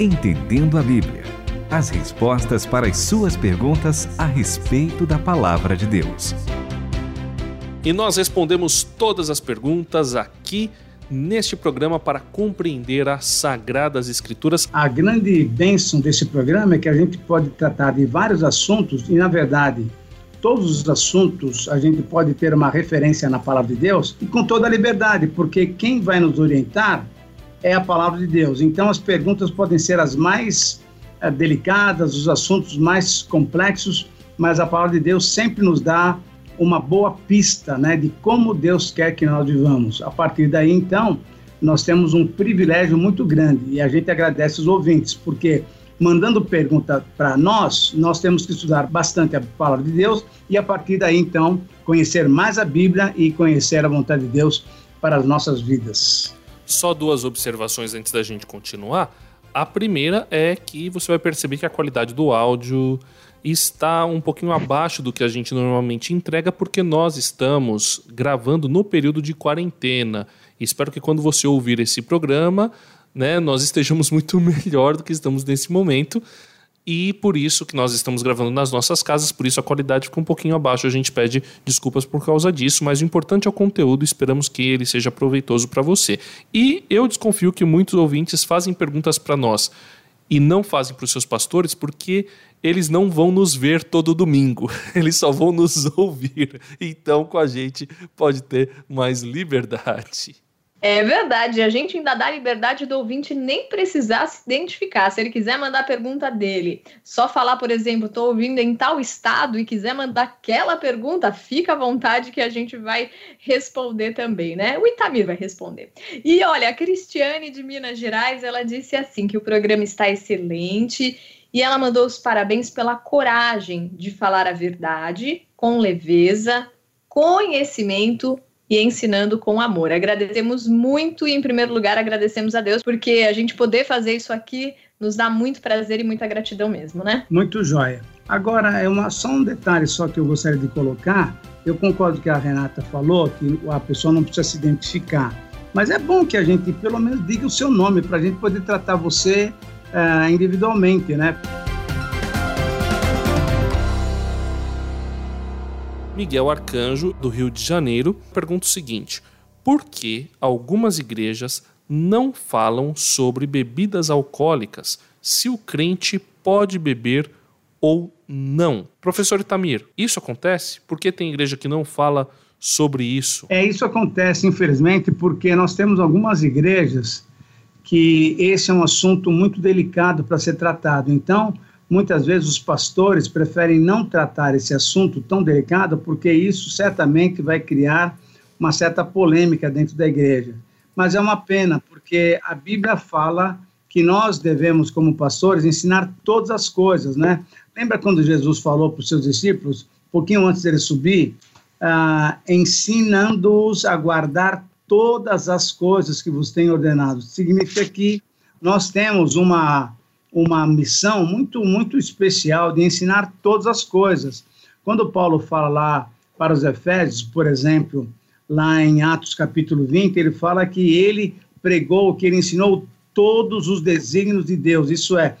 Entendendo a Bíblia. As respostas para as suas perguntas a respeito da palavra de Deus. E nós respondemos todas as perguntas aqui neste programa para compreender as Sagradas Escrituras. A grande bênção desse programa é que a gente pode tratar de vários assuntos e, na verdade, todos os assuntos a gente pode ter uma referência na palavra de Deus e com toda a liberdade, porque quem vai nos orientar é a palavra de Deus. Então as perguntas podem ser as mais é, delicadas, os assuntos mais complexos, mas a palavra de Deus sempre nos dá uma boa pista, né, de como Deus quer que nós vivamos. A partir daí, então, nós temos um privilégio muito grande e a gente agradece os ouvintes, porque mandando pergunta para nós, nós temos que estudar bastante a palavra de Deus e a partir daí então conhecer mais a Bíblia e conhecer a vontade de Deus para as nossas vidas. Só duas observações antes da gente continuar. A primeira é que você vai perceber que a qualidade do áudio está um pouquinho abaixo do que a gente normalmente entrega, porque nós estamos gravando no período de quarentena. Espero que quando você ouvir esse programa, né, nós estejamos muito melhor do que estamos nesse momento. E por isso que nós estamos gravando nas nossas casas, por isso a qualidade fica um pouquinho abaixo. A gente pede desculpas por causa disso, mas o importante é o conteúdo, esperamos que ele seja proveitoso para você. E eu desconfio que muitos ouvintes fazem perguntas para nós e não fazem para os seus pastores porque eles não vão nos ver todo domingo, eles só vão nos ouvir. Então, com a gente pode ter mais liberdade. É verdade, a gente ainda dá liberdade do ouvinte nem precisar se identificar. Se ele quiser mandar a pergunta dele, só falar, por exemplo, estou ouvindo em tal estado e quiser mandar aquela pergunta, fica à vontade que a gente vai responder também, né? O Itamir vai responder. E olha, a Cristiane de Minas Gerais, ela disse assim que o programa está excelente e ela mandou os parabéns pela coragem de falar a verdade com leveza, conhecimento e ensinando com amor. Agradecemos muito e, em primeiro lugar, agradecemos a Deus, porque a gente poder fazer isso aqui nos dá muito prazer e muita gratidão mesmo, né? Muito jóia. Agora, é uma, só um detalhe só que eu gostaria de colocar. Eu concordo que a Renata falou, que a pessoa não precisa se identificar. Mas é bom que a gente, pelo menos, diga o seu nome, para a gente poder tratar você uh, individualmente, né? Miguel Arcanjo, do Rio de Janeiro, pergunta o seguinte: por que algumas igrejas não falam sobre bebidas alcoólicas se o crente pode beber ou não? Professor Itamir, isso acontece? Por que tem igreja que não fala sobre isso? É, isso acontece, infelizmente, porque nós temos algumas igrejas que esse é um assunto muito delicado para ser tratado. Então, Muitas vezes os pastores preferem não tratar esse assunto tão delicado, porque isso certamente vai criar uma certa polêmica dentro da igreja. Mas é uma pena, porque a Bíblia fala que nós devemos, como pastores, ensinar todas as coisas, né? Lembra quando Jesus falou para os seus discípulos, um pouquinho antes dele subir, ah, ensinando-os a guardar todas as coisas que vos tenho ordenado. Significa que nós temos uma uma missão muito, muito especial de ensinar todas as coisas. Quando Paulo fala lá para os Efésios, por exemplo, lá em Atos capítulo 20, ele fala que ele pregou, que ele ensinou todos os desígnios de Deus, isso é,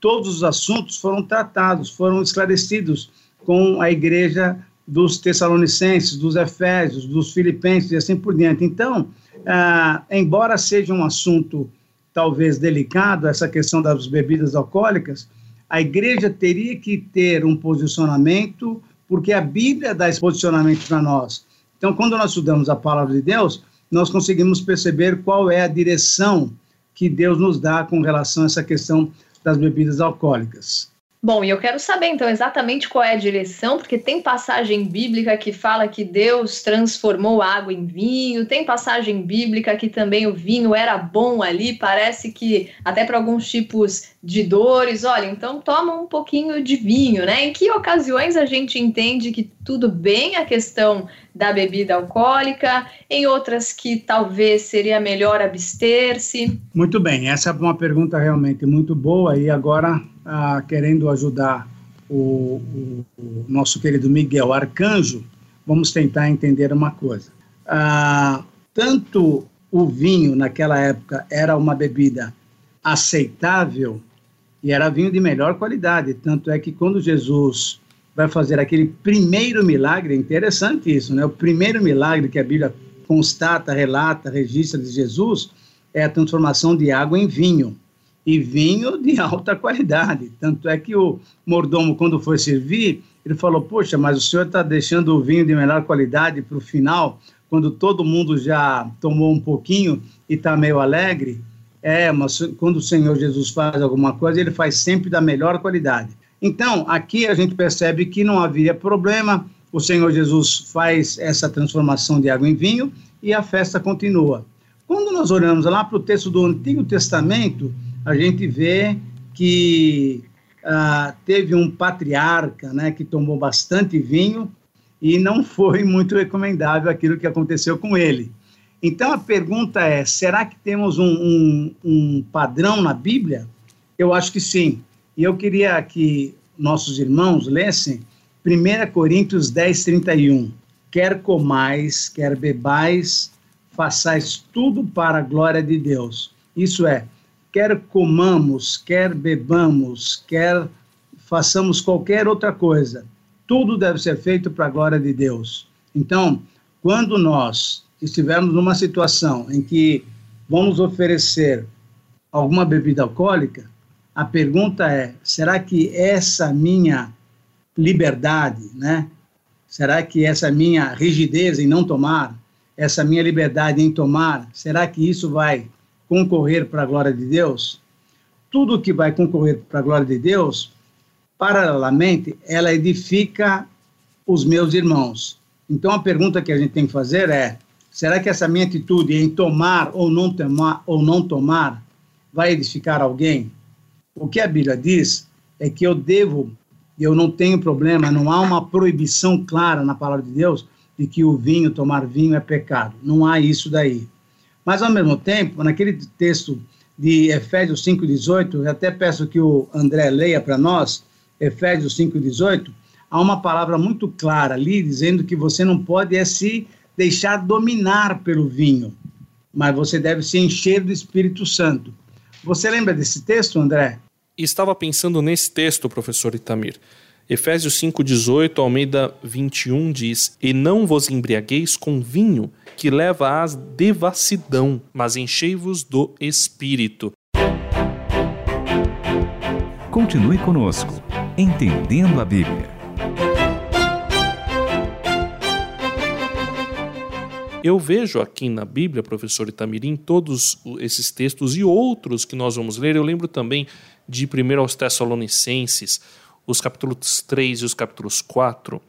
todos os assuntos foram tratados, foram esclarecidos com a igreja dos Tessalonicenses, dos Efésios, dos Filipenses e assim por diante. Então, ah, embora seja um assunto talvez delicado, essa questão das bebidas alcoólicas, a igreja teria que ter um posicionamento, porque a Bíblia dá esse posicionamento para nós. Então, quando nós estudamos a palavra de Deus, nós conseguimos perceber qual é a direção que Deus nos dá com relação a essa questão das bebidas alcoólicas. Bom, e eu quero saber então exatamente qual é a direção, porque tem passagem bíblica que fala que Deus transformou água em vinho, tem passagem bíblica que também o vinho era bom ali, parece que até para alguns tipos de dores, olha, então toma um pouquinho de vinho, né? Em que ocasiões a gente entende que tudo bem a questão da bebida alcoólica, em outras que talvez seria melhor abster-se? Muito bem, essa é uma pergunta realmente muito boa e agora ah, querendo ajudar o, o, o, nosso querido Miguel Arcanjo, vamos tentar entender uma coisa. Ah, tanto o vinho naquela época era uma bebida aceitável e era vinho de melhor qualidade. Tanto é que quando Jesus vai fazer aquele primeiro milagre, é interessante isso, né? O primeiro milagre que a Bíblia constata, relata, registra de Jesus é a transformação de água em vinho. E vinho de alta qualidade. Tanto é que o mordomo, quando foi servir, ele falou: Poxa, mas o senhor está deixando o vinho de melhor qualidade para o final, quando todo mundo já tomou um pouquinho e está meio alegre. É, mas quando o Senhor Jesus faz alguma coisa, ele faz sempre da melhor qualidade. Então, aqui a gente percebe que não havia problema, o Senhor Jesus faz essa transformação de água em vinho e a festa continua. Quando nós olhamos lá para o texto do Antigo Testamento, a gente vê que ah, teve um patriarca né, que tomou bastante vinho e não foi muito recomendável aquilo que aconteceu com ele. Então a pergunta é: será que temos um, um, um padrão na Bíblia? Eu acho que sim. E eu queria que nossos irmãos lessem 1 Coríntios 10, 31. Quer comais, quer bebais, façais tudo para a glória de Deus. Isso é, quer comamos, quer bebamos, quer façamos qualquer outra coisa, tudo deve ser feito para a glória de Deus. Então, quando nós estivermos numa situação em que vamos oferecer alguma bebida alcoólica, a pergunta é: será que essa minha liberdade, né? Será que essa minha rigidez em não tomar, essa minha liberdade em tomar, será que isso vai concorrer para a glória de Deus? Tudo que vai concorrer para a glória de Deus, paralelamente, ela edifica os meus irmãos. Então a pergunta que a gente tem que fazer é: será que essa minha atitude em tomar ou não tomar ou não tomar vai edificar alguém? O que a Bíblia diz é que eu devo eu não tenho problema, não há uma proibição clara na palavra de Deus de que o vinho, tomar vinho é pecado. Não há isso daí. Mas, ao mesmo tempo, naquele texto de Efésios 5,18, eu até peço que o André leia para nós, Efésios 5,18, há uma palavra muito clara ali, dizendo que você não pode é se deixar dominar pelo vinho, mas você deve se encher do Espírito Santo. Você lembra desse texto, André? Estava pensando nesse texto, professor Itamir. Efésios 5,18, Almeida 21 diz: E não vos embriagueis com vinho, que leva à devassidão, mas enchei-vos do espírito. Continue conosco, entendendo a Bíblia. Eu vejo aqui na Bíblia, professor Itamirim, todos esses textos e outros que nós vamos ler. Eu lembro também de 1 aos Tessalonicenses, os capítulos 3 e os capítulos 4,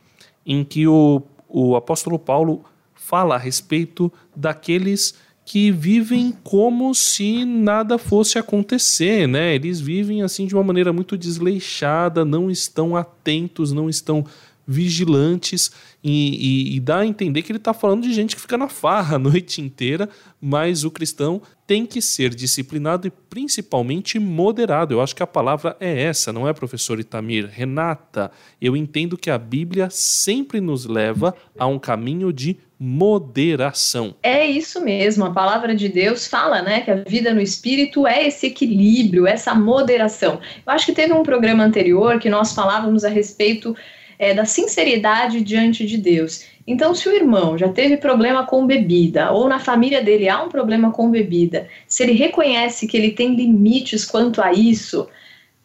em que o, o apóstolo Paulo fala a respeito daqueles que vivem como se nada fosse acontecer, né? Eles vivem assim de uma maneira muito desleixada, não estão atentos, não estão vigilantes e, e, e, dá a entender que ele está falando de gente que fica na farra a noite inteira, mas o cristão tem que ser disciplinado e principalmente moderado. Eu acho que a palavra é essa, não é, professor Itamir? Renata, eu entendo que a Bíblia sempre nos leva a um caminho de moderação. É isso mesmo, a palavra de Deus fala, né, que a vida no espírito é esse equilíbrio, essa moderação. Eu acho que teve um programa anterior que nós falávamos a respeito é, da sinceridade diante de Deus. Então, se o irmão já teve problema com bebida, ou na família dele há um problema com bebida, se ele reconhece que ele tem limites quanto a isso,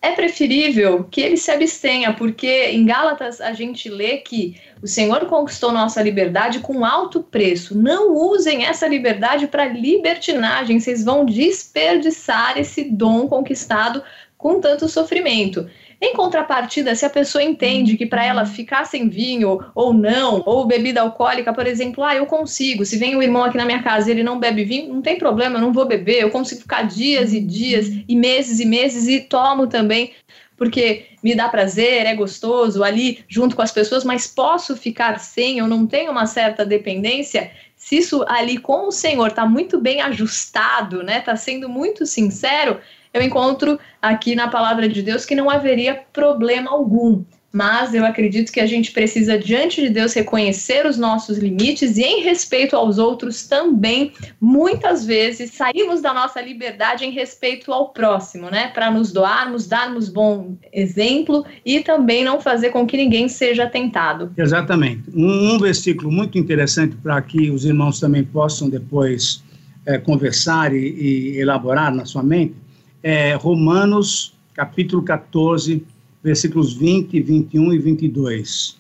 é preferível que ele se abstenha, porque em Gálatas a gente lê que o Senhor conquistou nossa liberdade com alto preço. Não usem essa liberdade para libertinagem, vocês vão desperdiçar esse dom conquistado com tanto sofrimento. Em contrapartida, se a pessoa entende que para ela ficar sem vinho ou não, ou bebida alcoólica, por exemplo, ah, eu consigo. Se vem o irmão aqui na minha casa e ele não bebe vinho, não tem problema, eu não vou beber. Eu consigo ficar dias e dias e meses e meses e tomo também porque me dá prazer, é gostoso ali junto com as pessoas, mas posso ficar sem, eu não tenho uma certa dependência. Se isso ali com o Senhor está muito bem ajustado, né? Tá sendo muito sincero, eu encontro aqui na palavra de Deus que não haveria problema algum. mas eu acredito que a gente precisa, diante de Deus, reconhecer os nossos limites e, em respeito aos outros, também, muitas vezes, saímos da nossa liberdade em respeito ao próximo, né? Para nos doarmos, darmos bom exemplo e também não fazer com que ninguém seja tentado. Exatamente. Um, um versículo muito interessante para que os irmãos também possam depois é, conversar e, e elaborar na sua mente é Romanos, capítulo 14 versículos 20, 21 e 22.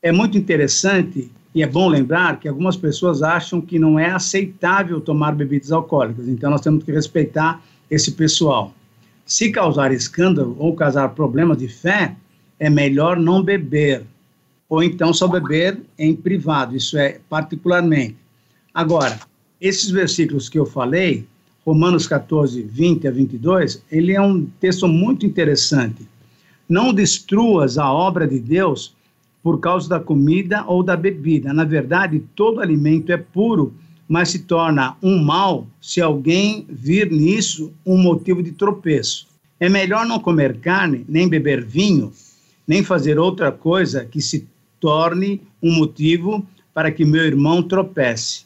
É muito interessante e é bom lembrar que algumas pessoas acham que não é aceitável tomar bebidas alcoólicas, então nós temos que respeitar esse pessoal. Se causar escândalo ou causar problemas de fé, é melhor não beber, ou então só beber em privado, isso é particularmente. Agora, esses versículos que eu falei, Romanos 14, 20 a 22, ele é um texto muito interessante não destruas a obra de Deus por causa da comida ou da bebida. Na verdade, todo alimento é puro, mas se torna um mal se alguém vir nisso um motivo de tropeço. É melhor não comer carne, nem beber vinho, nem fazer outra coisa que se torne um motivo para que meu irmão tropece.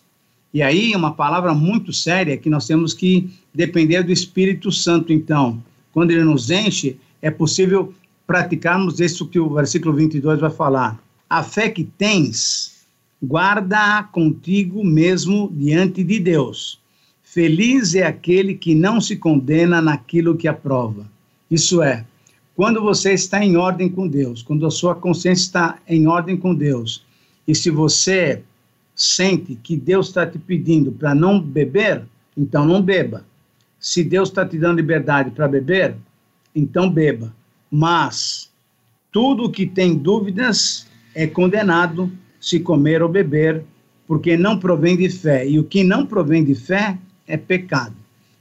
E aí, uma palavra muito séria que nós temos que depender do Espírito Santo, então. Quando ele nos enche, é possível praticarmos isso que o versículo 22 vai falar. A fé que tens, guarda-a contigo mesmo diante de Deus. Feliz é aquele que não se condena naquilo que aprova. Isso é, quando você está em ordem com Deus, quando a sua consciência está em ordem com Deus, e se você sente que Deus está te pedindo para não beber, então não beba. Se Deus está te dando liberdade para beber, então beba mas tudo que tem dúvidas é condenado se comer ou beber, porque não provém de fé. E o que não provém de fé é pecado.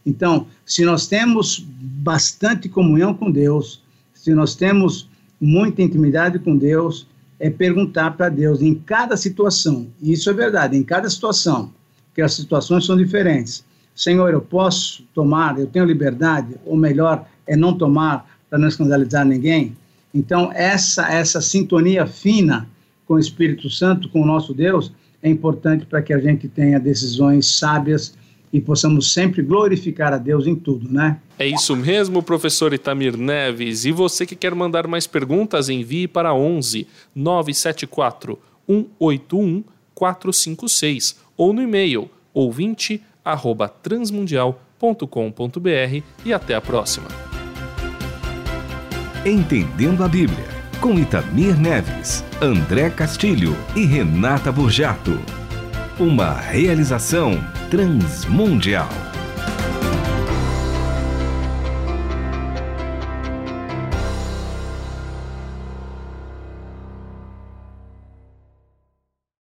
Então, se nós temos bastante comunhão com Deus, se nós temos muita intimidade com Deus, é perguntar para Deus em cada situação, e isso é verdade, em cada situação, que as situações são diferentes. Senhor, eu posso tomar, eu tenho liberdade, ou melhor, é não tomar para não escandalizar ninguém. Então, essa, essa sintonia fina com o Espírito Santo, com o nosso Deus, é importante para que a gente tenha decisões sábias e possamos sempre glorificar a Deus em tudo, né? É isso mesmo, professor Itamir Neves. E você que quer mandar mais perguntas, envie para 11 974 181 456 ou no e-mail ouvinte arroba transmundial.com.br e até a próxima. Entendendo a Bíblia, com Itamir Neves, André Castilho e Renata Burjato. Uma realização transmundial.